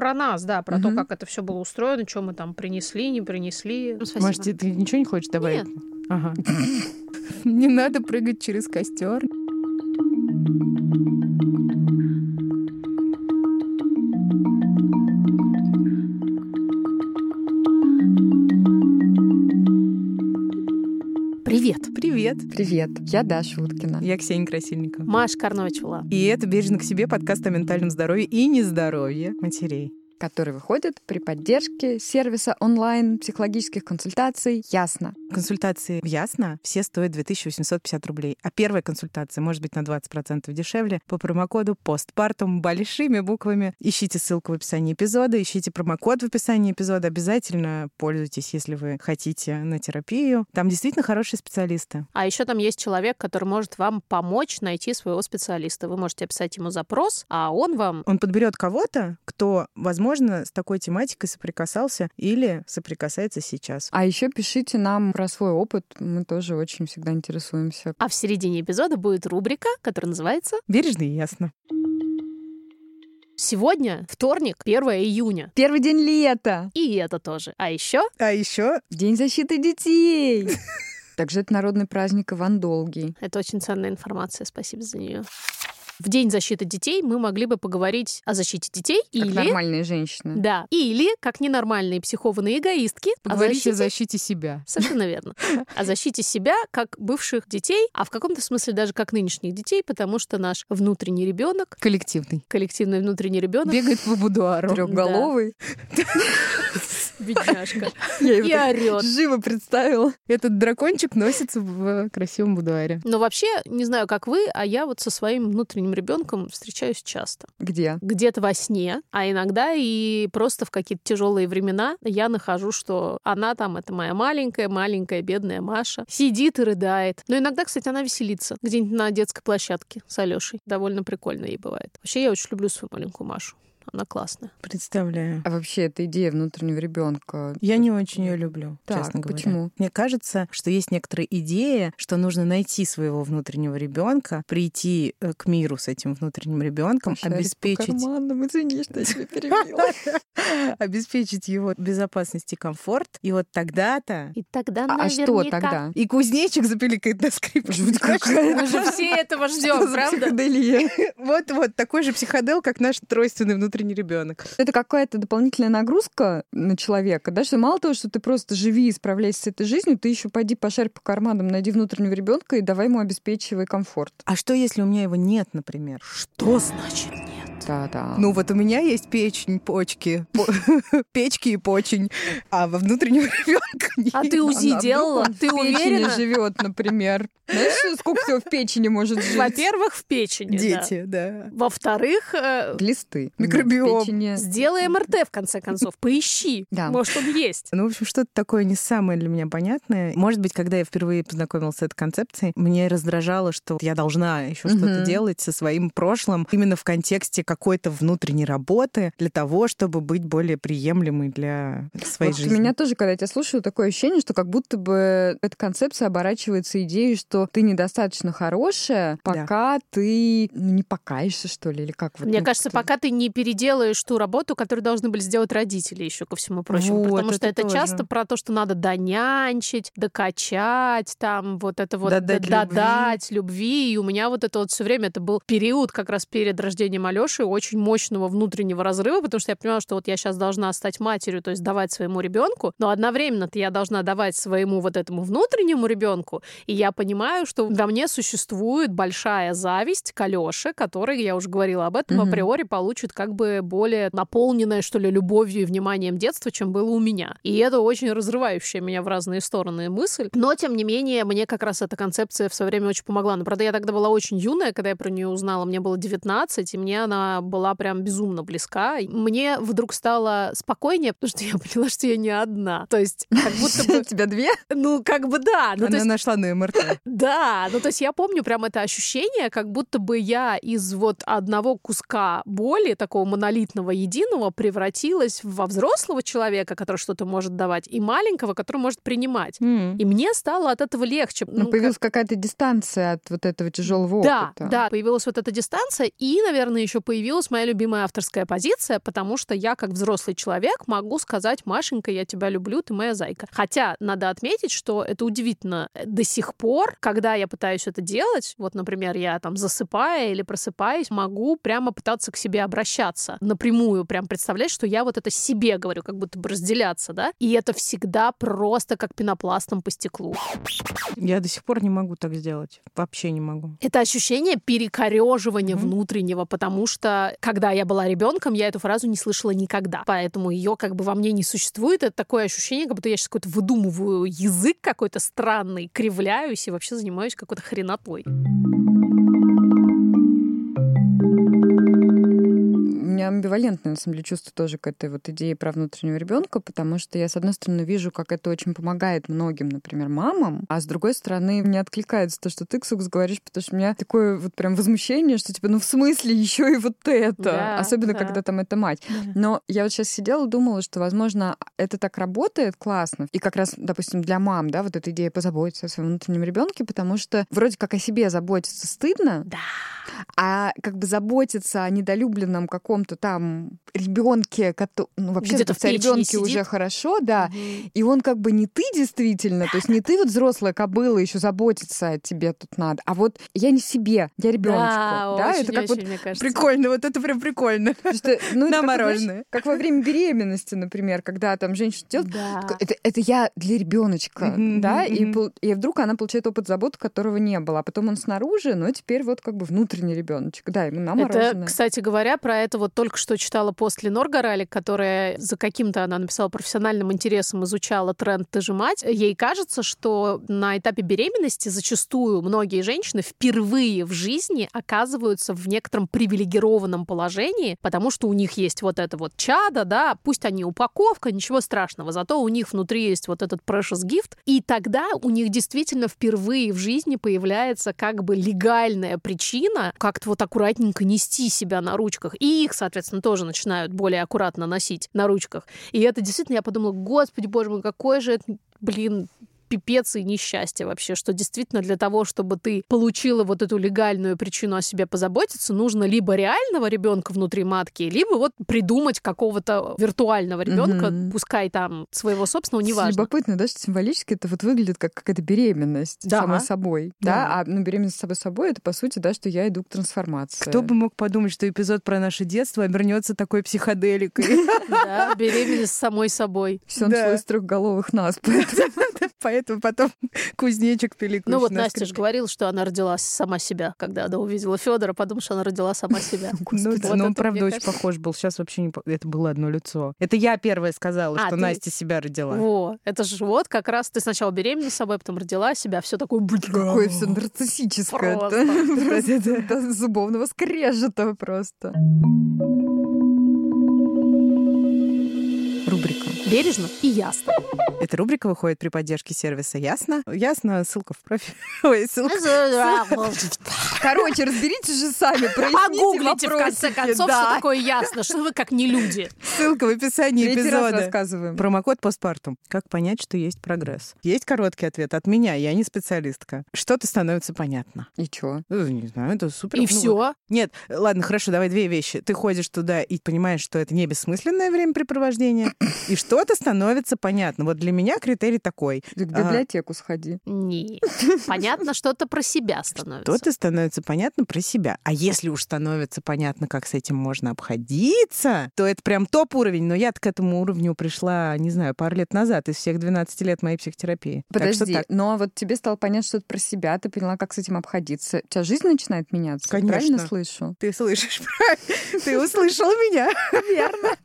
про нас, да, про то, как это все было устроено, что мы там принесли, не принесли. Ну, Может, ты ничего не хочешь добавить? Нет. Ага. Не надо прыгать через костер. Привет. Привет. Я Даша Уткина. Я Ксения Красильникова. Маш Карновичева. И это «Бережно к себе» подкаст о ментальном здоровье и нездоровье матерей. который выходит при поддержке сервиса онлайн психологических консультаций «Ясно». Консультации в Ясно все стоят 2850 рублей, а первая консультация может быть на 20% дешевле по промокоду «Постпартум» большими буквами. Ищите ссылку в описании эпизода, ищите промокод в описании эпизода. Обязательно пользуйтесь, если вы хотите на терапию. Там действительно хорошие специалисты. А еще там есть человек, который может вам помочь найти своего специалиста. Вы можете описать ему запрос, а он вам... Он подберет кого-то, кто, возможно, с такой тематикой соприкасался или соприкасается сейчас. А еще пишите нам про свой опыт, мы тоже очень всегда интересуемся. А в середине эпизода будет рубрика, которая называется Бережно и ясно. «Сегодня вторник, 1 июня». Первый день лета! И это тоже. А еще А еще День защиты детей! Также это народный праздник Иван Долгий. это очень ценная информация, спасибо за нее. В День защиты детей мы могли бы поговорить о защите детей Как или... нормальные женщины. Да. Или, как ненормальные психованные эгоистки, о поговорите защите о защите себя. Совершенно верно. О защите себя как бывших детей, а в каком-то смысле даже как нынешних детей, потому что наш внутренний ребенок, Коллективный. коллективный внутренний ребенок, Бегает по будуару. Трехголовый. Бедняжка, Я и орет. живо представила. Этот дракончик носится в красивом будуаре. Но вообще, не знаю, как вы, а я вот со своим внутренним ребенком встречаюсь часто. Где? Где-то во сне, а иногда и просто в какие-то тяжелые времена я нахожу, что она там, это моя маленькая, маленькая, бедная Маша, сидит и рыдает. Но иногда, кстати, она веселится где-нибудь на детской площадке с Алешей. Довольно прикольно ей бывает. Вообще, я очень люблю свою маленькую Машу. Она классная. Представляю. А вообще, эта идея внутреннего ребенка. Я не очень ее люблю, Так, честно говоря. почему? Мне кажется, что есть некоторая идея, что нужно найти своего внутреннего ребенка, прийти э, к миру с этим внутренним ребенком, Шарик по обеспечить карманам, извини, что я тебя перебила. обеспечить его безопасность и комфорт. И вот тогда-то И тогда А а что тогда? и кузнечик запиликает на скрипке. Мы же все этого ждем, правда? психоделия? Вот-вот, такой же психодел, как наш тройственный внутренний ребенок. Это какая-то дополнительная нагрузка на человека, да, что мало того, что ты просто живи и справляйся с этой жизнью, ты еще пойди пошарь по карманам, найди внутреннего ребенка и давай ему обеспечивай комфорт. А что, если у меня его нет, например? Что значит нет? Да-да. Ну вот у меня есть печень, почки, по- печки и почень, а во внутреннего ребенка нет. А ты УЗИ делала? Ты уверена? живет, например. Знаешь, сколько всего в печени может жить? Во-первых, в печени. да. Дети, да. Во-вторых, э, Глисты. Микробиом. Сделай МРТ, в конце концов. Поищи. Да. Может, он есть. Ну, в общем, что-то такое не самое для меня понятное. Может быть, когда я впервые познакомилась с этой концепцией, мне раздражало, что я должна еще что-то делать со своим прошлым именно в контексте какой-то внутренней работы для того, чтобы быть более приемлемой для своей Вот жизни. у меня тоже, когда я тебя слушаю, такое ощущение, что как будто бы эта концепция оборачивается идеей, что ты недостаточно хорошая, пока ты ну, не покаешься, что ли, или как вот. Мне ну, кажется, как-то- пока ты не переделаешь ту работу, которую должны были сделать родители еще ко всему прочему. Вот, потому что это это тоже. часто про то, что надо донянчить, докачать, там вот это вот Додать додать любви. И у меня вот это вот все время это был период как раз перед рождением Алёши очень мощного внутреннего разрыва, потому что я понимала, что вот я сейчас должна стать матерью, то есть давать своему ребенку, но одновременно-то я должна давать своему вот этому внутреннему ребенку, и я понимаю, что во мне существует большая зависть к Алёше, который, я уже говорила об этом, Мгм. априори получит как бы более наполненное, что ли, любовью и вниманием детства, чем было у меня. И это очень разрывающая меня в разные стороны мысль. Но, тем не менее, мне как раз эта концепция в свое время очень помогла. Но, правда, я тогда была очень юная, когда я про нее узнала. Мне было 19, и мне она была прям безумно близка. Мне вдруг стало спокойнее, потому что я поняла, что я не одна. То есть, как будто бы... У тебя две? Ну, как бы да. Ну, Она есть, нашла на МРТ. да, ну то есть я помню прям это ощущение, как будто бы я из вот одного куска боли, такого монолитного, единого, превратилась во взрослого человека, который что-то может давать, и маленького, который может принимать. М. И мне стало от этого легче. Ну, Ну, появилась какая-то дистанция от вот этого тяжелого да, опыта. да, появилась вот эта дистанция, и, наверное, еще появилась моя любимая авторская позиция, потому что я, как взрослый человек, могу сказать, Машенька, я тебя люблю, ты моя зайка. Хотя надо отметить, что это удивительно. До сих пор, когда я пытаюсь это делать, вот, например, я там засыпая или просыпаюсь, могу прямо пытаться к себе обращаться напрямую, прям представлять, что я вот это себе говорю, как будто бы разделяться, да, и это всегда просто как пенопластом по стеклу. Я до сих пор не могу так сделать. Вообще не могу. Это ощущение перекореживания mm-hmm. внутреннего, потому что когда я была ребенком, я эту фразу не слышала никогда. Поэтому ее как бы во мне не существует. Это такое ощущение, как будто я сейчас какой-то выдумываю язык какой-то странный, кривляюсь и вообще занимаюсь какой-то хренотой. Меня амбивалентное, на самом деле, чувство тоже к этой вот идее про внутреннего ребенка, потому что я, с одной стороны, вижу, как это очень помогает многим, например, мамам, а с другой стороны, мне откликается то, что ты, Ксукс, говоришь, потому что у меня такое вот прям возмущение, что типа, ну в смысле еще и вот это? Да, Особенно, да. когда там это мать. Но я вот сейчас сидела, думала, что, возможно, это так работает классно. И как раз, допустим, для мам, да, вот эта идея позаботиться о своем внутреннем ребенке, потому что вроде как о себе заботиться стыдно, да. а как бы заботиться о недолюбленном каком-то каком-то там ребенке, ну вообще где-то в ребенке уже хорошо, да, угу. и он как бы не ты действительно, то есть не ты вот взрослая кобыла еще заботиться о тебе тут надо, а вот я не себе, я ребеночку, да, да? Очень, это как очень, вот прикольно, вот это прям прикольно. Что, ну, На мороженое. Как, во время беременности, например, когда там женщина делает, это, это я для ребеночка, да, и, и вдруг она получает опыт заботы, которого не было, а потом он снаружи, но теперь вот как бы внутренний ребеночек, да, ему на мороженое. Это, кстати говоря, про это вот только что читала пост Ленор Горалик, которая за каким-то, она написала, профессиональным интересом изучала тренд «ты же мать». Ей кажется, что на этапе беременности зачастую многие женщины впервые в жизни оказываются в некотором привилегированном положении, потому что у них есть вот это вот чадо, да, пусть они упаковка, ничего страшного, зато у них внутри есть вот этот precious gift, и тогда у них действительно впервые в жизни появляется как бы легальная причина как-то вот аккуратненько нести себя на ручках. И их, соответственно, тоже начинают более аккуратно носить на ручках. И это действительно, я подумала, господи, боже мой, какой же это, блин, пипец и несчастье вообще, что действительно для того, чтобы ты получила вот эту легальную причину о себе позаботиться, нужно либо реального ребенка внутри матки, либо вот придумать какого-то виртуального ребенка, угу. пускай там своего собственного, неважно. Любопытно, да, что символически это вот выглядит как какая-то беременность да. самой собой. Да. да, а ну, беременность самой собой это по сути, да, что я иду к трансформации. Кто бы мог подумать, что эпизод про наше детство обернется такой психоделикой. Да, беременность самой собой. Все началось с трехголовых нас. Поэтому поэтому потом кузнечик пиликующий. Ну вот Настя же говорила, что она родилась сама себя, когда она увидела Федора, подумала, что она родила сама себя. Ну, ну он, правда, очень похож был. Сейчас вообще не... Это было одно лицо. Это я первая сказала, а, что Настя себя родила. Во, это же вот как раз ты сначала беременна собой, потом родила себя, все такое... Какое все нарциссическое. Просто. Зубовного скрежета просто. Рубрика «Бережно и ясно». Эта рубрика выходит при поддержке сервиса «Ясно». «Ясно» — ссылка в профиль. Ой, ссылка. Короче, разберитесь же сами, Погуглите, в конце концов, да. что такое «Ясно», что вы как не люди. Ссылка в описании Третий эпизода. Раз рассказываем. Промокод постпартум. Как понять, что есть прогресс? Есть короткий ответ от меня, я не специалистка. Что-то становится понятно. И чё? Ну, не знаю, это супер. И ну, все? Нет, ладно, хорошо, давай две вещи. Ты ходишь туда и понимаешь, что это не бессмысленное времяпрепровождение, и что-то становится понятно. Вот для меня критерий такой. Ты в библиотеку а... сходи. Не. Понятно, что-то про себя становится. Что-то становится понятно про себя. А если уж становится понятно, как с этим можно обходиться, то это прям топ-уровень. Но я к этому уровню пришла, не знаю, пару лет назад, из всех 12 лет моей психотерапии. Подожди, так. но вот тебе стало понятно что-то про себя, ты поняла, как с этим обходиться. У тебя жизнь начинает меняться? Конечно. Правильно слышу? Ты слышишь правильно. Ты услышала меня. Верно.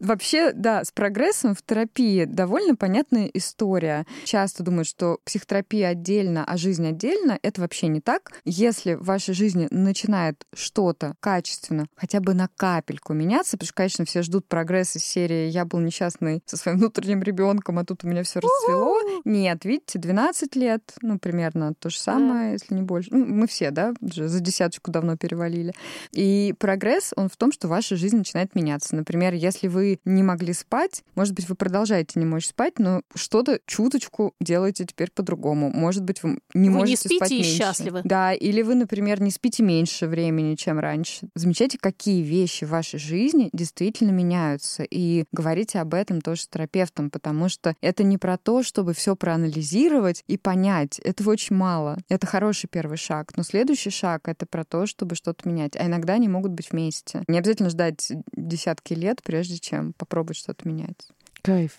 Вообще, да, с прогрессом в терапии довольно понятная история. Часто думают, что психотерапия отдельно, а жизнь отдельно. Это вообще не так. Если в вашей жизни начинает что-то качественно, хотя бы на капельку меняться, потому что, конечно, все ждут прогресса серии «Я был несчастный со своим внутренним ребенком, а тут у меня все расцвело». Нет, видите, 12 лет, ну, примерно то же самое, если не больше. Ну, мы все, да, уже за десяточку давно перевалили. И прогресс, он в том, что ваша жизнь начинает меняться. Например, если вы не могли спать, может быть, вы продолжаете не мочь спать, но что-то чуточку делаете теперь по-другому. Может быть, вы не вы можете не спите спать и меньше. счастливы. Да, или вы, например, не спите меньше времени, чем раньше. Замечайте, какие вещи в вашей жизни действительно меняются. И говорите об этом тоже с терапевтом, потому что это не про то, чтобы все проанализировать и понять. Этого очень мало. Это хороший первый шаг. Но следующий шаг — это про то, чтобы что-то менять. А иногда они могут быть вместе. Не обязательно ждать десятки лет, прежде чем попробовать что-то менять. Кайф.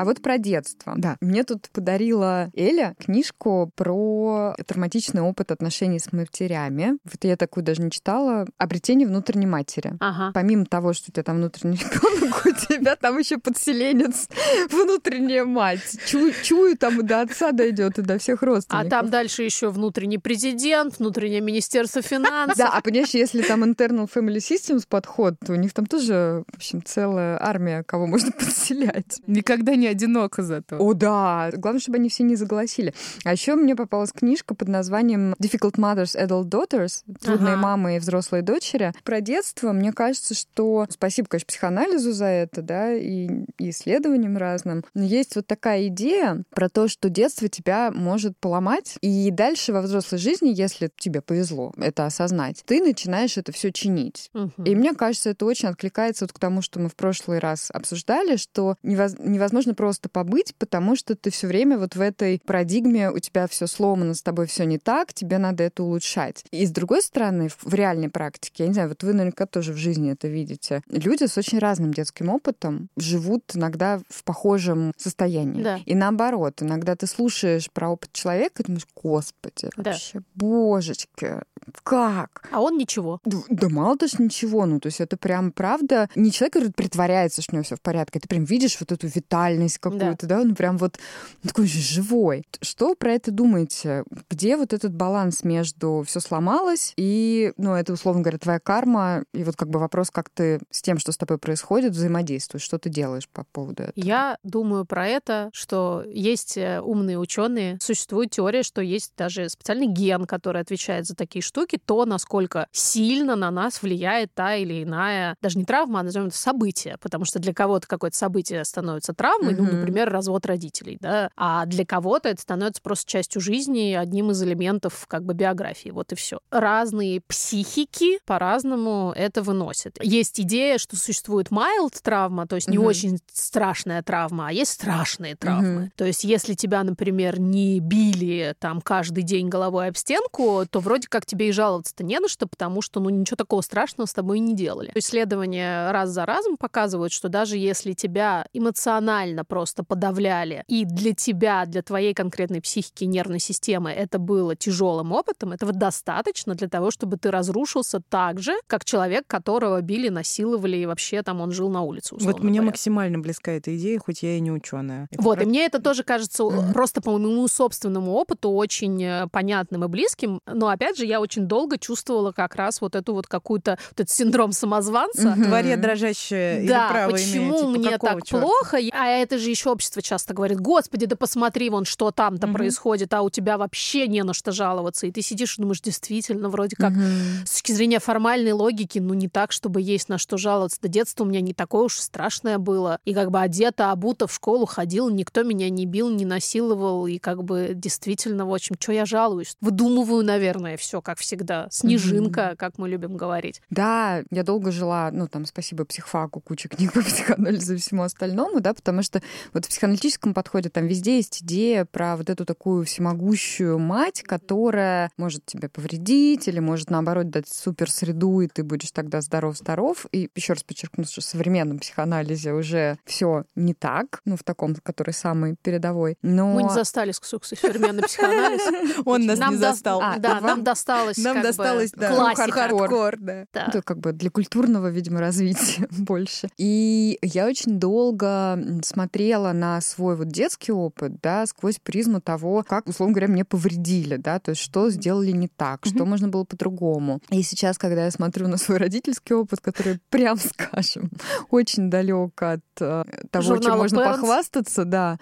А вот про детство. Да. Мне тут подарила Эля книжку про травматичный опыт отношений с матерями. Вот я такую даже не читала. Обретение внутренней матери. Ага. Помимо того, что у тебя там внутренний ребенок, у тебя там еще подселенец, внутренняя мать. Чую, чую там и до отца дойдет, и до всех А родственников. там дальше еще внутренний президент, внутреннее министерство финансов. Да, а понимаешь, если там internal family systems подход, то у них там тоже, в общем, целая армия, кого можно подселять. Никогда не одиноко зато. О, да. Главное, чтобы они все не заголосили. А еще мне попалась книжка под названием Difficult Mothers, Adult Daughters. Трудные Ага. мамы и взрослые дочери. Про детство, мне кажется, что... Спасибо, конечно, психоанализу за это, да, и, исследованиям разным. Но есть вот такая идея про то, что детство тебя может поломать, и дальше во взрослой жизни, если тебе повезло это осознать, ты начинаешь это все чинить. Мгм. И мне кажется, это очень откликается вот к тому, что мы в прошлый раз обсуждали, что невоз- невозможно просто побыть, потому что ты все время вот в этой парадигме, у тебя все сломано, с тобой все не так, тебе надо это улучшать. И с другой стороны, в- реальной практике, я не знаю, вот вы наверняка тоже в жизни это видите, люди с очень разным детским опытом живут иногда в похожем состоянии. Да. И наоборот, иногда ты слушаешь про опыт человека и думаешь, господи, Да. вообще, божечки, как? А он ничего. Да, да мало даже ничего, ну, то есть это прям правда, не человек, который притворяется, что у него все в порядке, ты прям видишь вот эту витальность какую-то, да, он прям вот такой же живой. Что про это думаете? Где вот этот баланс между все сломалось и, ну, это, условно говоря, твоя карма, и вот как бы вопрос, как ты с тем, что с тобой происходит, взаимодействуешь, что ты делаешь по поводу этого? Я думаю про это, что есть э, умные ученые, существует теория, что есть даже специальный ген, который отвечает за такие штуки, то, насколько сильно на нас влияет та или иная, даже не травма, а назовем это событие, потому что для кого-то какое-то событие становится травмой, ну, Мгм. например, развод родителей, да, а для кого-то это становится просто частью жизни, одним из элементов как бы биографии, вот и все. Разные психики по-разному это выносят. Есть идея, что существует mild травма, то есть не Мгм. очень страшная травма, а есть страшные травмы. Мгм. То есть если тебя, например, не били там каждый день головой об стенку, то вроде как тебе и жаловаться-то не на что, потому что ну ничего такого страшного с тобой не делали. Исследования раз за разом показывают, что даже если тебя эмоционально просто подавляли, и для тебя, для твоей конкретной психики и нервной системы это было тяжелым опытом, этого достаточно для того, чтобы ты разрушился так же, как человек, которого били, насиловали, и вообще там он жил на улице, Вот мне говоря. максимально близка эта идея, хоть я и не ученая. Вот, и мне это тоже кажется Мгм. просто по моему собственному опыту очень э, понятным и близким. Но опять же, я очень долго чувствовала как раз вот эту вот какую-то вот этот синдром самозванца. Тварь дрожащая или Да, право почему имею? Типа, мне так чёрта? плохо? А это же еще общество часто говорит, господи, да посмотри, вон что там-то Мгм. происходит, а у тебя вообще не на что жаловаться. И ты сидишь и думаешь, действительно, вроде как Мгм. с точки зрения формальной логики, ну не так, чтобы есть на что жаловаться. Да детство у меня не такое уж страшное было. И как бы одета, обута в школу ходила, никто меня не бил, не насиловал. И как бы действительно, в общем, что я жалуюсь? Выдумываю, наверное, все как всегда. Снежинка, как мы любим говорить. Да, я долго жила, ну, там, спасибо психфаку, куча книг по психоанализу и всему остальному, да, потому что вот в психоаналитическом подходе там везде есть идея про вот эту такую всемогущую мать, которая может тебе повредить или может, наоборот, дать супер среду, и ты будешь тогда здоров-здоров. И еще раз подчеркну, что в современном психоанализе уже все не так, ну, в таком, который самый передовой. Но... Мы не застали с Ксуксой современный психоанализ. Он нас не застал. А, Да, вам- нам досталось Нам досталось, да, хардкор, да. Да. Это как бы для культурного, видимо, развития больше. И я очень долго м, смотрела на свой вот детский опыт, да, сквозь призму того, как, условно говоря, мне повредили, да, то есть что сделали не так, что можно было по-другому. И сейчас, когда я смотрю на свой родительский опыт, который, прям скажем, очень далек от э, того, Журнала чем можно Parents. похвастаться, да,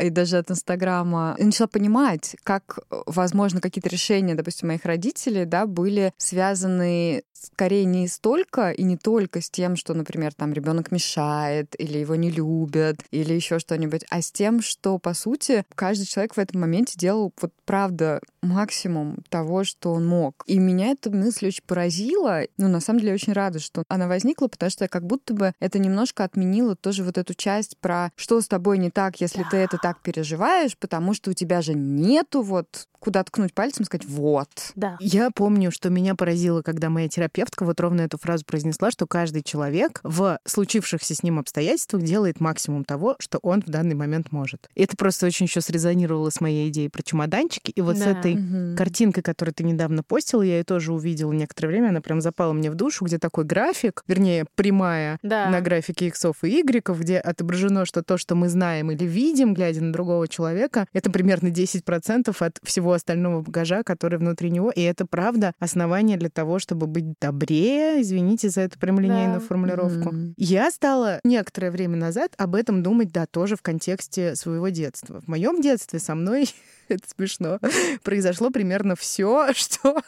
и даже от Инстаграма, я начала понимать, как, возможно, какие-то решения, допустим, моих родителей, да, были связаны скорее не столько и не только с тем, что, например, там ребенок мешает, или его не любят, или еще что-нибудь, а с тем, что, по сути, каждый человек в этом моменте делал вот правда максимум того, что он мог. И меня эта мысль очень поразила. Ну, на самом деле, очень рада, что она возникла, потому что как будто бы это немножко отменило тоже вот эту часть про что с тобой не так, если да. ты это так переживаешь, потому что у тебя же нету вот куда ткнуть пальцем и сказать «вот». Да. Я помню, что меня поразило, когда моя терапевтка вот ровно эту фразу произнесла, что каждый человек в случившихся с ним обстоятельствах делает максимум того, что он в данный момент может. И это просто очень еще срезонировало с моей идеей про чемоданчики. И вот да. с этой угу. картинкой, которую ты недавно постила, я ее тоже увидела некоторое время, она прям запала мне в душу, где такой график, вернее, прямая да. на графике иксов и игреков, где отображено, что то, что мы знаем или видим, глядя на другого человека, это примерно 10% от всего остального багажа, который внутри него. И это, правда, основание для того, чтобы быть добрее. Извините за эту прямолинейную да. формулировку. Mm-hmm. Я стала некоторое время назад об этом думать, да, тоже в контексте своего детства. В моем детстве со мной это смешно, произошло примерно все, что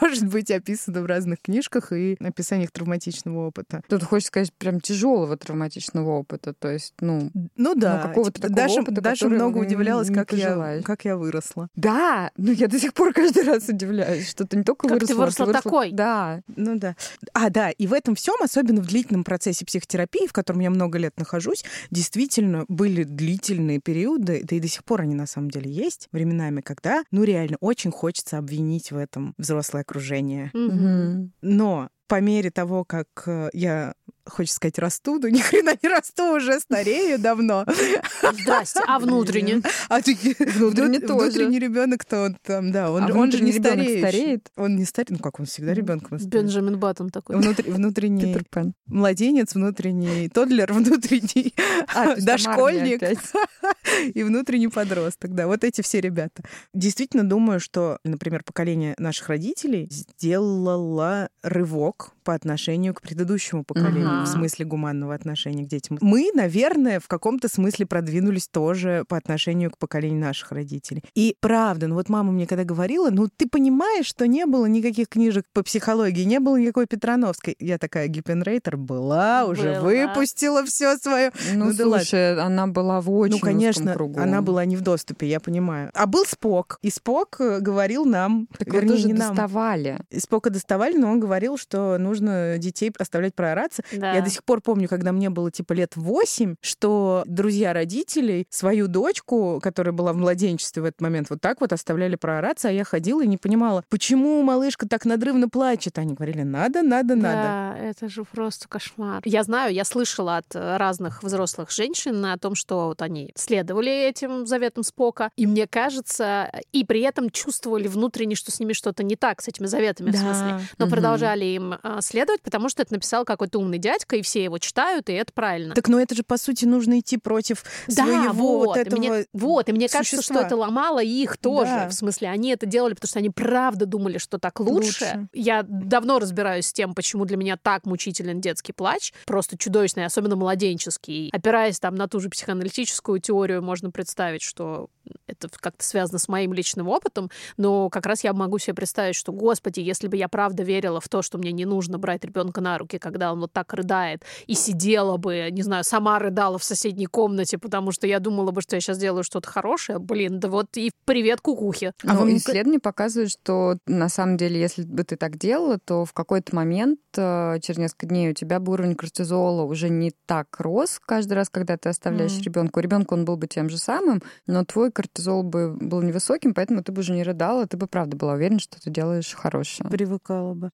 может быть описано в разных книжках и описаниях травматичного опыта. Тут хочешь сказать прям тяжелого травматичного опыта, то есть, ну, ну да, ну, какого-то такого Даша, опыта, Даша много удивлялась, как я, как я выросла. Да, ну я до сих пор каждый раз удивляюсь, что ты не только как выросла, ты выросла, ты выросла такой. Да. Ну да. А, да, и в этом всем, особенно в длительном процессе психотерапии, в котором я много лет нахожусь, действительно были длительные периоды, да и до сих пор они на самом деле есть, время временами, когда, ну, реально очень хочется обвинить в этом взрослое окружение. Mm-hmm. Но по мере того, как э, я хочется сказать, расту, но ни хрена не расту, уже старею давно. Здрасте, а внутренне? А ты, внутренне тоже. Внутренний ребенок, то он там, да, он, а он же не стареет. стареет. Он не стареет, ну как, он всегда ребенком остается. Бенджамин Баттон такой. Внутри, внутренний младенец, внутренний тодлер, внутренний а, дошкольник и внутренний подросток, да, вот эти все ребята. Действительно думаю, что, например, поколение наших родителей сделало рывок по отношению к предыдущему поколению, ага. в смысле гуманного отношения к детям. Мы, наверное, в каком-то смысле продвинулись тоже по отношению к поколению наших родителей. И правда, ну вот мама мне когда говорила, ну ты понимаешь, что не было никаких книжек по психологии, не было никакой Петрановской. Я такая Гиппенрейтер была, уже выпустила все свое. Ну, ну слушай, да она была в очень Ну, конечно, кругу. она была не в доступе, я понимаю. А был Спок, и Спок э, говорил нам... Так вернее, тоже не доставали. Нам. Спока доставали, но он говорил, что нужно нужно детей оставлять проораться. Да. Я до сих пор помню, когда мне было типа лет восемь, что друзья родителей свою дочку, которая была в младенчестве в этот момент, вот так вот оставляли проораться, а я ходила и не понимала, почему малышка так надрывно плачет. Они говорили, надо, надо, да, надо. Да, это же просто кошмар. Я знаю, я слышала от разных взрослых женщин о том, что вот они следовали этим заветам Спока, и мне кажется, и при этом чувствовали внутренне, что с ними что-то не так, с этими заветами, да. в смысле, но угу. продолжали им а, следовать, потому что это написал какой-то умный дядька, и все его читают, и это правильно. Так, ну это же, по сути, нужно идти против да, своего вот, вот этого и мне, Вот, и мне существа. кажется, что это ломало их тоже. Да. В смысле, они это делали, потому что они правда думали, что так лучше. лучше. Я давно разбираюсь с тем, почему для меня так мучителен детский плач. Просто чудовищный, особенно младенческий. Опираясь там на ту же психоаналитическую теорию, можно представить, что это как-то связано с моим личным опытом, но как раз я могу себе представить, что, господи, если бы я правда верила в то, что мне не нужно брать ребенка на руки, когда он вот так рыдает, и сидела бы, не знаю, сама рыдала в соседней комнате, потому что я думала бы, что я сейчас делаю что-то хорошее, блин, да вот и привет кукухе. А ну, исследования показывают, что на самом деле, если бы ты так делала, то в какой-то момент э, через несколько дней у тебя бы уровень кортизола уже не так рос каждый раз, когда ты оставляешь mm. ребенка. У ребенка он был бы тем же самым, но твой кортизол бы был невысоким, поэтому ты бы уже не рыдала, ты бы правда была уверена, что ты делаешь хорошее. Привыкала бы.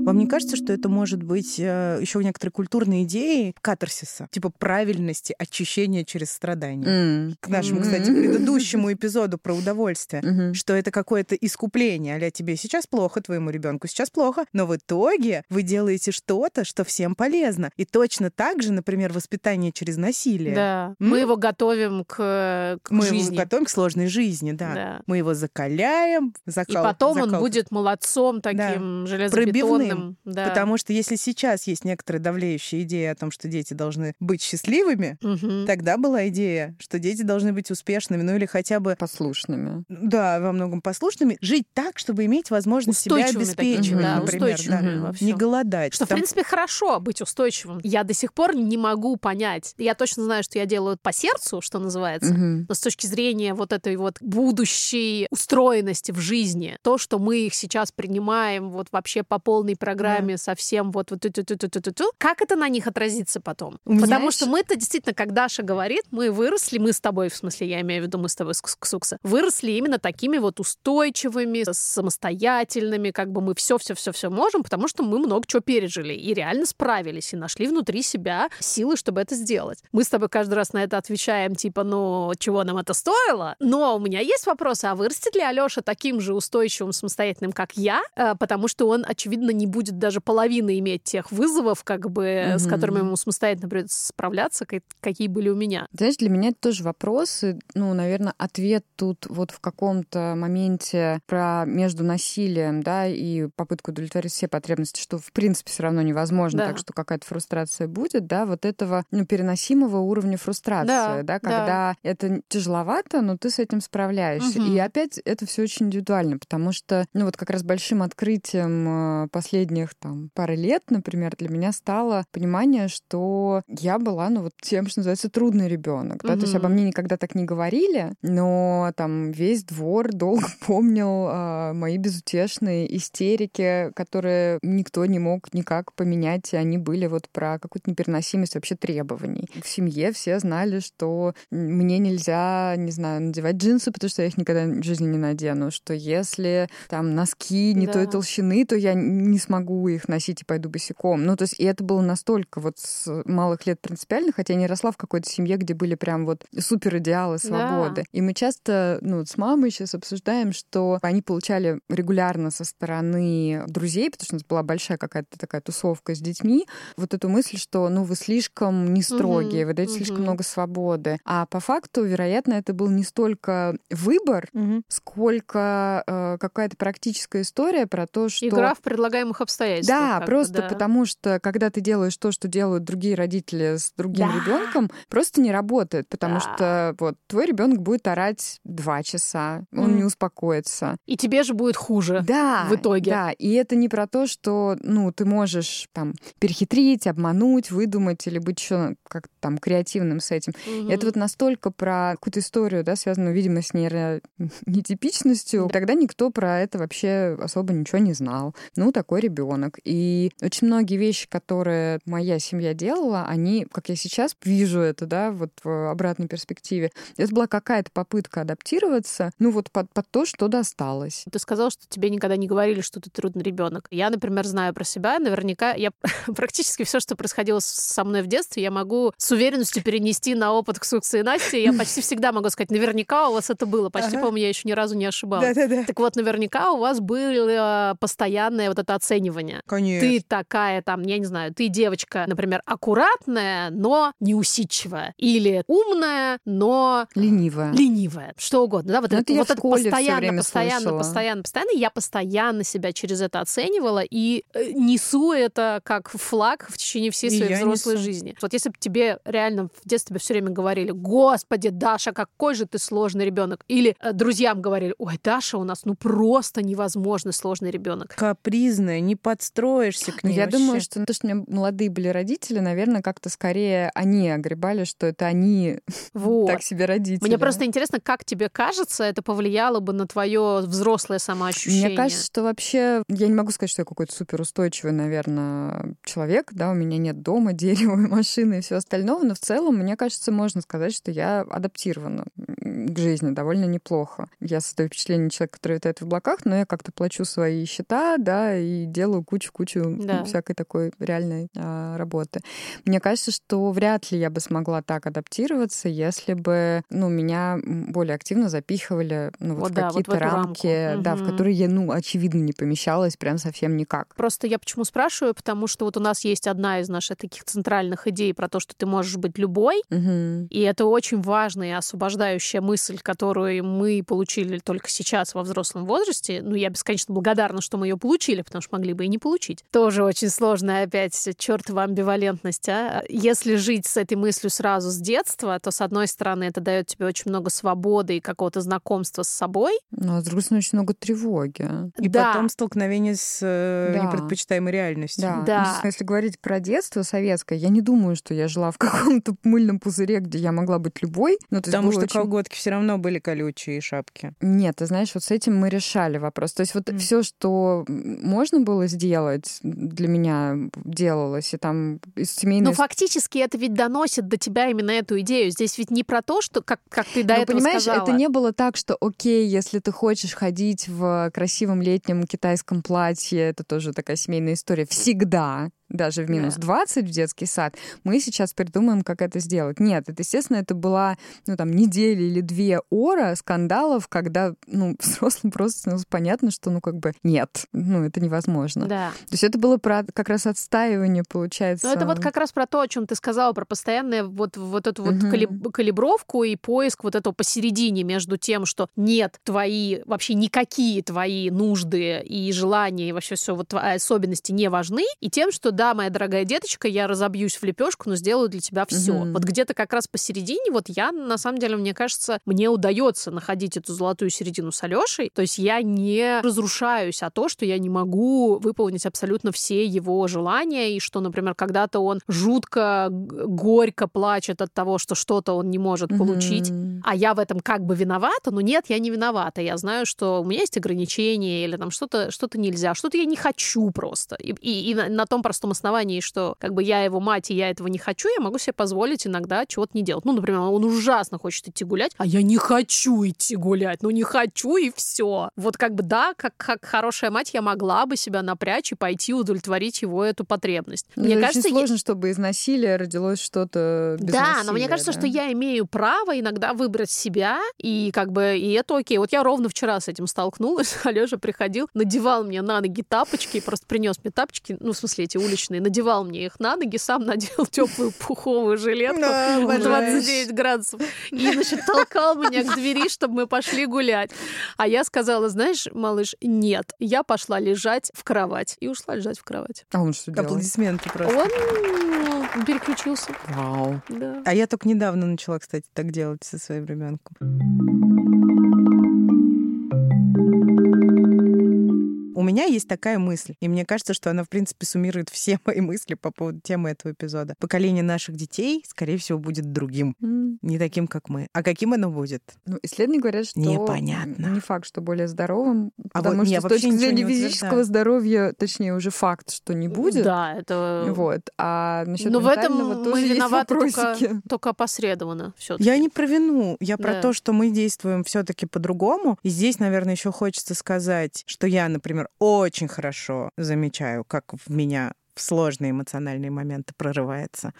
Вам не кажется, что это может быть э, еще некоторые культурные идеи катарсиса, типа правильности очищения через страдания? Mm. К нашему, кстати, предыдущему эпизоду про удовольствие, Мгм. что это какое-то искупление, а тебе сейчас плохо, твоему ребенку сейчас плохо, но в итоге вы делаете что-то, что всем полезно. И точно так же, например, воспитание через насилие. Да. М? Мы его готовим к, к Мы жизни. его готовим к сложной жизни, да. Да. Мы его закаляем, И закал- потом он закал- будет молодцом таким железобетонным. Пробивным. Да. Потому что если сейчас есть некоторые давлеющие идеи о том, что дети должны быть счастливыми, Мгм. тогда была идея, что дети должны быть успешными, ну или хотя бы Послушными. да, во многом послушными, жить так, чтобы иметь возможность себя обеспечивать, да, например, устойчивыми да. во не голодать. Что, в Там- принципе, хорошо быть устойчивым. Я до сих пор не могу понять. Я точно знаю, что я делаю по сердцу, что называется. Мгм. Но с точки зрения вот этой вот будущей устроенности в жизни, то, что мы их сейчас принимаем вот вообще по полной программе совсем вот вот ту-ту-ту-ту-ту-ту, как это на них отразится потом? Меня Потому что мы-то действительно, как Даша говорит, мы выросли, мы с тобой, в смысле, я имею в виду, мы с тобой, Кс- Ксукса, выросли именно такими вот устойчивыми, самостоятельными, как бы мы все-все-все-все можем, потому что мы много чего пережили и реально справились, и нашли внутри себя силы, чтобы это сделать. Мы с тобой каждый раз на это отвечаем, типа, ну, чего нам это стоило? Но у меня есть вопрос, а вырастет ли Алёша таким же устойчивым, самостоятельным, как я? Э, Потому что он, очевидно, не будет даже половины иметь тех вызовов, как бы, с Мгм. которыми ему самостоятельно придется справляться, ка- какие были у меня. Знаешь, для меня это тоже вопрос. и, Ну, наверное, ответ тут вот в каком-то моменте про между насилием, да, и попытку удовлетворить все потребности, что в принципе все равно невозможно, Да. так что какая-то фрустрация будет, да, вот этого ну, переносимого уровня фрустрации, Да, да, да. когда это тяжеловато, но ты с этим справляешься. Мгм. И опять это все очень индивидуально, потому что, ну, вот как раз большим открытием э, последних там пары лет, например, для меня стало понимание, что я была, ну, вот тем, что называется, трудный ребенок, да, то есть обо мне никогда так не говорили, но там весь двор долго помнил а, мои безутешные истерики, которые никто не мог никак поменять, и они были вот про какую-то непереносимость вообще требований. В семье все знали, что мне нельзя, не знаю, надевать джинсы, потому что я их никогда в жизни не надену, что если там носки не той Да. толщины, то я не смогу их носить и пойду босиком. Ну, то есть и это было настолько вот с малых лет принципиально, хотя я не росла в какой-то семье, где были прям вот супер идеалы свободы. И мы часто, ну, вот с мамой сейчас обсуждаем, что они получали регулярно со стороны друзей, потому что у нас была большая какая-то такая тусовка с детьми, вот эту мысль, что, ну, вы слишком не строгие, Мгм, вы даете слишком мгм. много свободы. А по факту, вероятно, это был не столько выбор, Мгм. сколько э, какая-то практическая история про то, что... Игра в предлагаемых обстоятельствах. Да, просто да. потому что когда ты делаешь то, что делают другие родители с другим Да. ребенком, просто не работает, потому Да. что вот твой ребенок будет орать два часа, он Мгм. не успокоится. И тебе же будет хуже. Да, в итоге. Да, и это не про то, что, ну, ты можешь там перехитрить, обмануть, выдумать или быть еще как там креативным с этим. Мгм. Это вот настолько про какую-то историю, да, связанную, видимо, с нейронетипичностью. Тогда никто про это вообще особо ничего не знал. Ну, такой ребенок. И очень многие вещи, которые моя семья делала, они, как я сейчас вижу это, да, вот в обратной перспективе, это была какая-то попытка адаптироваться, ну, вот под, под то, что досталось. Ты сказал, что тебе никогда не говорили, что ты трудный ребенок. Я, например, знаю про себя. Наверняка я практически все, что происходило со мной в детстве, я могу с уверенностью перенести на опыт Ксуксы и Насти. Я почти всегда могу сказать, наверняка у вас это было. Почти, Ага. по-моему, я еще ни разу не ошибалась. Да-да-да. Так вот, наверняка у вас было постоянное вот это оценивание. Конечно. Ты такая там, я не знаю, ты девочка, например, аккуратная, но неусидчивая. Или умная, но Ленивая. ленивая, что угодно, да, вот Ну, это, это вот это постоянно, постоянно, слышала. постоянно, постоянно, я постоянно себя через это оценивала и э, несу это как флаг в течение всей своей взрослой несу. жизни. Вот если бы тебе реально в детстве все время говорили, господи, Даша, какой же ты сложный ребенок, или э, друзьям говорили, ой, Даша у нас ну просто невозможно сложный ребенок. Капризная, не подстроишься к Ну, ней я вообще. думаю, что то, что у меня молодые были родители, наверное, как-то скорее они огребали, что это они Вот. так себе родители. Мне просто интересно, как тебе кажется, это повлияло бы на твое взрослое самоощущение. Мне кажется, что вообще я не могу сказать, что я какой-то суперустойчивый, наверное, человек, да, у меня нет дома, дерева, машины и всего остального, но в целом, мне кажется, можно сказать, что я адаптирована. к жизни довольно неплохо. Я создаю впечатление человека, который витает в облаках, но я как-то плачу свои счета, да, и делаю кучу-кучу да. всякой такой реальной а, работы. Мне кажется, что вряд ли я бы смогла так адаптироваться, если бы, ну, меня более активно запихивали ну, вот, вот в да, какие-то вот рамки, рамку. да, угу. в которые я, ну, очевидно, не помещалась прям совсем никак. Просто я почему спрашиваю, потому что вот у нас есть одна из наших таких центральных идей про то, что ты можешь быть любой, угу. и это очень важная и освобождающая мысль, которую мы получили только сейчас во взрослом возрасте. Ну, я бесконечно благодарна, что мы ее получили, потому что могли бы и не получить. Тоже очень сложная опять чертова амбивалентность. А? Если жить с этой мыслью сразу с детства, то, с одной стороны, это дает тебе очень много свободы и какого-то знакомства с собой. Ну, а с другой стороны, очень много тревоги. И да. потом столкновение с э, да. непредпочитаемой реальностью. Да. да. Ну, если говорить про детство советское, я не думаю, что я жила в каком-то мыльном пузыре, где я могла быть любой. Ну, Потому что очень... колготки все равно были колючие и шапки. Нет, ты знаешь, вот с этим мы решали вопрос. То есть вот mm. все, что можно было сделать, для меня делалось, и там из семейной... Но фактически это ведь доносит до тебя именно эту идею. Здесь ведь не про то, что, как, как ты до Но, этого понимаешь, сказала. это не было так, что окей, если ты хочешь ходить в красивом летнем китайском платье, это тоже такая семейная история, всегда даже в минус да. 20 в детский сад, мы сейчас придумаем, как это сделать. Нет, это, естественно, это была, ну, там, неделя или две ора скандалов, когда, ну, взрослым просто становилось понятно, что, ну, как бы, нет, ну, это невозможно. Да. То есть это было про как раз отстаивание, получается. Ну, это вот как раз про то, о чем ты сказала, про постоянное вот, вот эту вот угу. калибровку и поиск вот этого посередине между тем, что нет, твои, вообще никакие твои нужды и желания, и вообще все вот особенности не важны, и тем, что, да, моя дорогая деточка, я разобьюсь в лепешку, но сделаю для тебя все. Угу. Вот где-то как раз посередине, вот я, на самом деле, мне кажется, мне удается находить эту золотую середину с Алешей. То есть я не разрушаюсь, а то, что я не могу выполнить абсолютно все его желания, и что, например, когда-то он жутко горько плачет от того, что что-то он не может получить, mm а я в этом как бы виновата, но нет, я не виновата. Я знаю, что у меня есть ограничения или там что-то что нельзя, что-то я не хочу просто. И, и, и на, на том простом основании, что как бы я его мать, и я этого не хочу, я могу себе позволить иногда чего-то не делать. Ну, например, он ужасно хочет идти гулять, а я не хочу идти гулять. Ну, не хочу, и все. Вот как бы да, как, как хорошая мать, я могла бы себя напрячь и пойти удовлетворить его эту потребность. Ну, мне кажется, очень сложно, я... чтобы из насилия родилось что-то без Да, насилия, но мне кажется, да? что я имею право иногда выбрать себя, и как бы и это окей. Вот я ровно вчера с этим столкнулась. Алёша приходил, надевал мне на ноги тапочки, просто принес мне тапочки, ну, в смысле, эти уличные уличный, надевал мне их на ноги, сам надел теплую пуховую жилетку в 29 градусов и, значит, толкал меня к двери, чтобы мы пошли гулять. А я сказала, знаешь, малыш, нет, я пошла лежать в кровать. И ушла лежать в кровать. А он что делал? Аплодисменты просто. Он переключился. Вау. Да. А я только недавно начала, кстати, так делать со своим ребенком. У меня есть такая мысль, и мне кажется, что она, в принципе, суммирует все мои мысли по поводу темы этого эпизода. Поколение наших детей, скорее всего, будет другим, mm. не таким, как мы. А каким оно будет? Ну, исследования говорят, что непонятно. Не факт, что более здоровым, а потому вот, что с точки зрения физического здоровья, точнее, уже факт, что не будет. Да, это. Вот. А насчет Но в этом тоже мы виноваты только, только опосредованно. Я не про вину, я да. про то, что мы действуем все-таки по-другому. И здесь, наверное, еще хочется сказать, что я, например, очень хорошо замечаю, как в меня в сложные эмоциональные моменты прорывается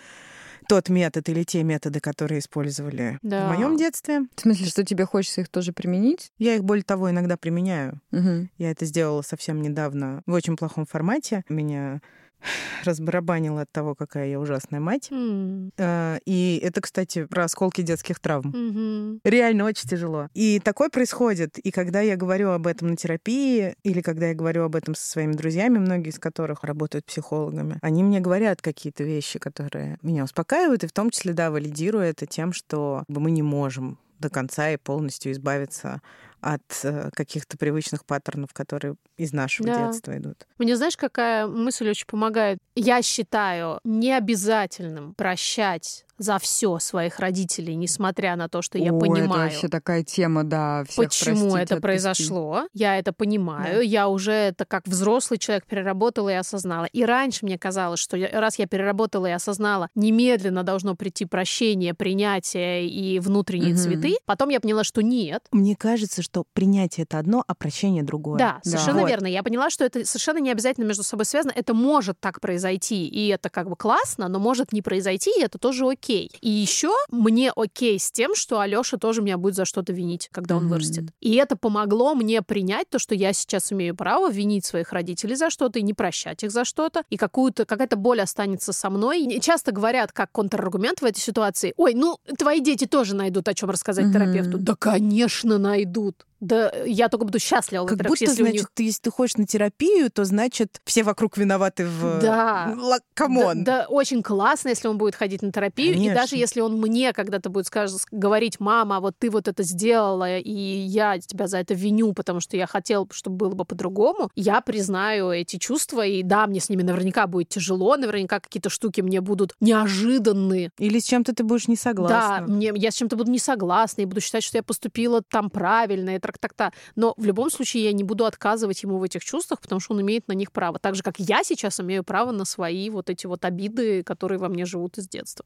тот метод или те методы, которые использовали да. в моем детстве. В смысле, что тебе хочется их тоже применить? Я их, более того, иногда применяю. Угу. Я это сделала совсем недавно в очень плохом формате. Меня разбарабанила от того, какая я ужасная мать. Mm. И это, кстати, про осколки детских травм. Mm-hmm. Реально очень тяжело. И такое происходит. И когда я говорю об этом на терапии, или когда я говорю об этом со своими друзьями, многие из которых работают психологами, они мне говорят какие-то вещи, которые меня успокаивают, и в том числе, да, валидируя это тем, что мы не можем до конца и полностью избавиться от э, каких-то привычных паттернов, которые из нашего Да. детства идут. Мне знаешь, какая мысль очень помогает? Я считаю необязательным прощать за все своих родителей, несмотря на то, что я О, понимаю. Это вообще такая тема, да. всех Почему простить, это отпустить. произошло? Я это понимаю. Я уже это как взрослый человек переработала и осознала. И раньше мне казалось, что я- раз я переработала и осознала, немедленно должно прийти прощение, принятие и внутренние Мгм. цветы. Потом я поняла, что нет. Мне кажется, что принятие это одно, а прощение другое. Да, Да. совершенно Вот. верно. Я поняла, что это совершенно не обязательно между собой связано. Это может так произойти, и это как бы классно, но может не произойти, и это тоже окей. И еще мне окей с тем, что Алёша тоже меня будет за что-то винить, когда он вырастет. И это помогло мне принять то, что я сейчас имею право винить своих родителей за что-то и не прощать их за что-то, и какую-то какая-то боль останется со мной. И часто говорят как контраргумент в этой ситуации, ой, ну, твои дети тоже найдут, о чем рассказать терапевту. Да, конечно, найдут. Да, я только буду счастлива, Как будто, если значит, них ты, если ты хочешь на терапию, то значит все вокруг виноваты в... Да. Come on. Да, да, очень классно, если он будет ходить на терапию. И Конечно. даже если он мне когда-то будет скажет, говорить, мама, вот ты вот это сделала, и я тебя за это виню, потому что я хотел, чтобы было бы по-другому, я признаю эти чувства. И да, мне с ними наверняка будет тяжело, наверняка какие-то штуки мне будут неожиданные. Или с чем-то ты будешь не согласна. Да, мне, я с чем-то буду не согласна, и буду считать, что я поступила там правильно, и так-так-так. Но в любом случае я не буду отказывать ему в этих чувствах, потому что он имеет на них право. Так же, как я сейчас имею право на свои вот эти вот обиды, которые во мне живут из детства.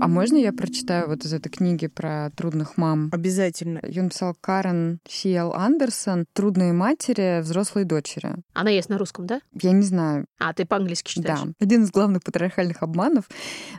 А можно я прочитаю вот из этой книги про трудных мам? Обязательно. Ее написал Карен Сиэл Андерсон «Трудные матери, взрослые дочери». Она есть на русском, да? Я не знаю, А, ты по-английски читаешь? Да. Один из главных патриархальных обманов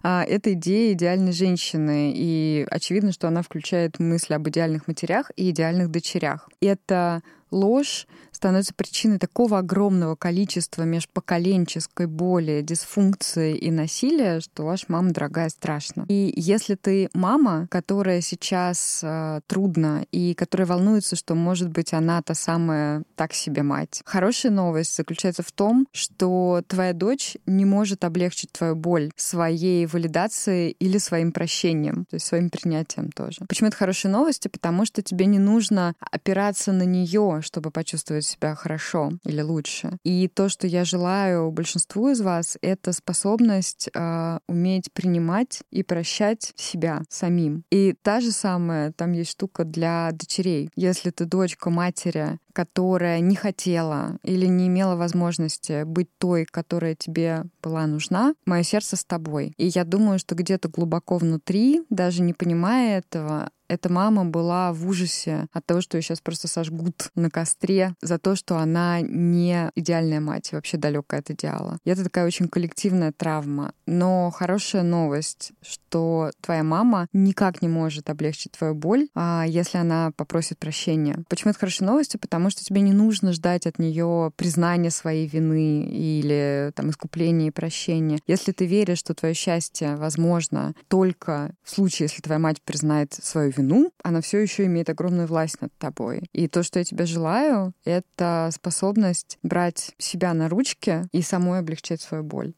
а, это идея идеальной женщины. И очевидно, что она включает мысль об идеальных матерях и идеальных дочерях. Это ложь становится причиной такого огромного количества межпоколенческой боли, дисфункции и насилия, что ваша мама, дорогая, страшно. И если ты мама, которая сейчас э, трудно и которая волнуется, что, может быть, она та самая так себе мать, хорошая новость заключается в том, что твоя дочь не может облегчить твою боль своей валидацией или своим прощением, то есть своим принятием тоже. Почему это хорошие новости? Потому что тебе не нужно опираться на нее, чтобы почувствовать себя хорошо или лучше. И то, что я желаю большинству из вас, это способность э, уметь принимать и прощать себя самим. И та же самая, там есть штука для дочерей. Если ты дочка матери, которая не хотела или не имела возможности быть той, которая тебе была нужна, мое сердце с тобой. И я думаю, что где-то глубоко внутри, даже не понимая этого, эта мама была в ужасе от того, что ее сейчас просто сожгут на костре за то, что она не идеальная мать, вообще далекая от идеала. И это такая очень коллективная травма. Но хорошая новость, что твоя мама никак не может облегчить твою боль, а если она попросит прощения. Почему это хорошая новость? Потому что тебе не нужно ждать от нее признания своей вины или там искупления и прощения. Если ты веришь, что твое счастье возможно только в случае, если твоя мать признает свою вину, она все еще имеет огромную власть над тобой. И то, что я тебе желаю, это способность брать себя на ручки и самой облегчать свою боль.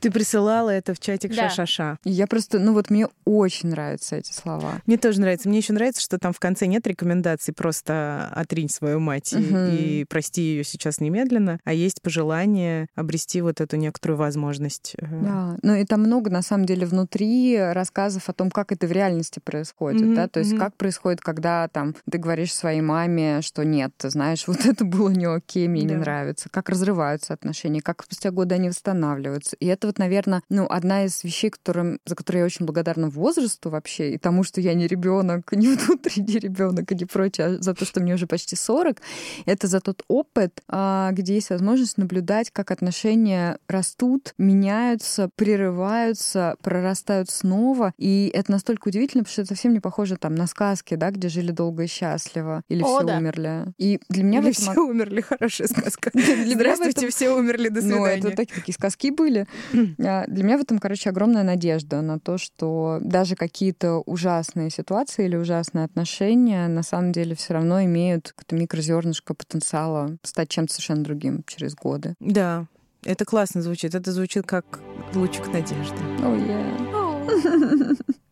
Ты присылала это в чатик Да. Шашаша. И я просто, ну вот мне очень нравятся эти слова. Мне тоже нравится. Мне еще нравится, что там в конце нет рекомендаций просто отринь свою мать и- Мгм. и прости ее сейчас немедленно, а есть пожелание обрести вот эту некоторую возможность. э, Да, ну и там много, на самом деле, внутри рассказов о том, как это в реальности происходит, Мгм, да, то есть мгм. как происходит, когда там ты говоришь своей маме, что нет, ты знаешь, вот это было не окей, мне не Да. нравится, как разрываются отношения, как спустя годы они восстанавливаются. И это вот, наверное, ну, одна из вещей, которым, за которые я очень благодарна возрасту вообще, и тому, что я не ребенок, не внутренний ребенок и не прочее, а за то, что мне уже почти 40, это за тот опыт, а, где есть возможность наблюдать, как отношения растут, меняются, прерываются, прорастают снова. И это настолько удивительно, потому что это совсем не похоже там на сказки, да, где жили долго и счастливо, или О, все да. умерли. И для меня Или этом все умерли, хорошая сказка. Здравствуйте, все умерли, до ну, это свидания. такие сказки были. А, Для меня в этом, короче, огромная надежда на то, что даже какие-то ужасные ситуации или ужасные отношения на самом деле все равно имеют какое-то микрозернышко потенциала стать чем-то совершенно другим через годы. Да, это классно звучит. Это звучит как лучик надежды. Oh, yeah.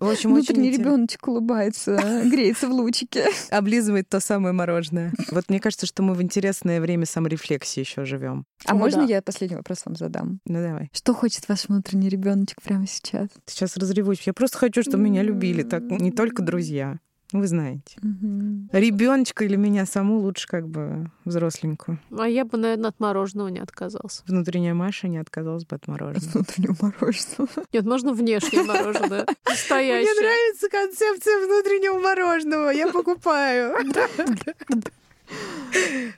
В общем, очень Внутренний интерес- ребеночек улыбается, греется в лучике. облизывает то самое мороженое. Вот мне кажется, что мы в интересное время саморефлексии еще живем. А О, можно да. я последний вопрос вам задам? Ну давай. Что хочет ваш внутренний ребеночек прямо сейчас? Сейчас разревусь. Я просто хочу, чтобы меня любили. Так не только друзья. Вы знаете. Мгм. Ребеночка или меня саму лучше как бы взросленькую. А я бы, наверное, от мороженого не отказался. Внутренняя Маша не отказалась бы от От мороженого. внутреннего мороженого. Нет, можно внешнее мороженое. Мне Настоящее. нравится концепция внутреннего мороженого. Я покупаю.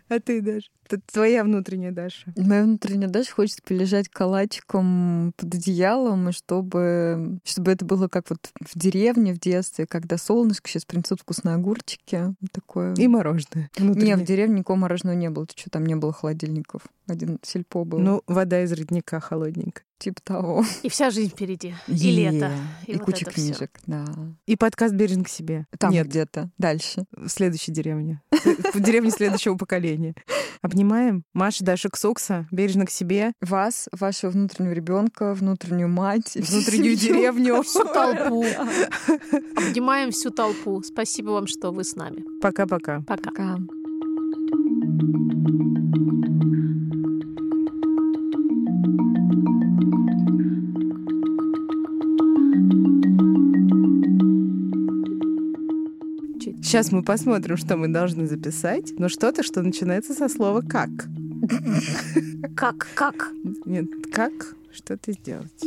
А ты, Даша? Это твоя внутренняя Даша. Моя внутренняя Даша хочет полежать калачиком под одеялом, и чтобы, чтобы это было как вот в деревне в детстве, когда солнышко, сейчас принесут вкусные огурчики. Такое. И мороженое. Не, в внутреннее. деревне никакого мороженого не было. Ты что, там не было холодильников? Один сельпо был. Ну, вода из родника холодненькая. Типа того. И вся жизнь впереди. И Е, лето. И, И вот куча это всё. книжек, да. И подкаст «Бережно к себе». Там Нет, где-то. Дальше. в следующей деревне. В деревне следующего поколения. Обнимаем. Маша, Даша, Ксукса. Бережно к себе. Вас, вашего внутреннего ребенка, внутреннюю мать, и Внутреннюю деревню. Всю толпу. Обнимаем всю толпу. Спасибо вам, что вы с нами. Пока-пока. Пока. Пока. Сейчас мы посмотрим, что мы должны записать. Но что-то, что начинается со слова «как». Как? Как? Нет, как что-то сделать.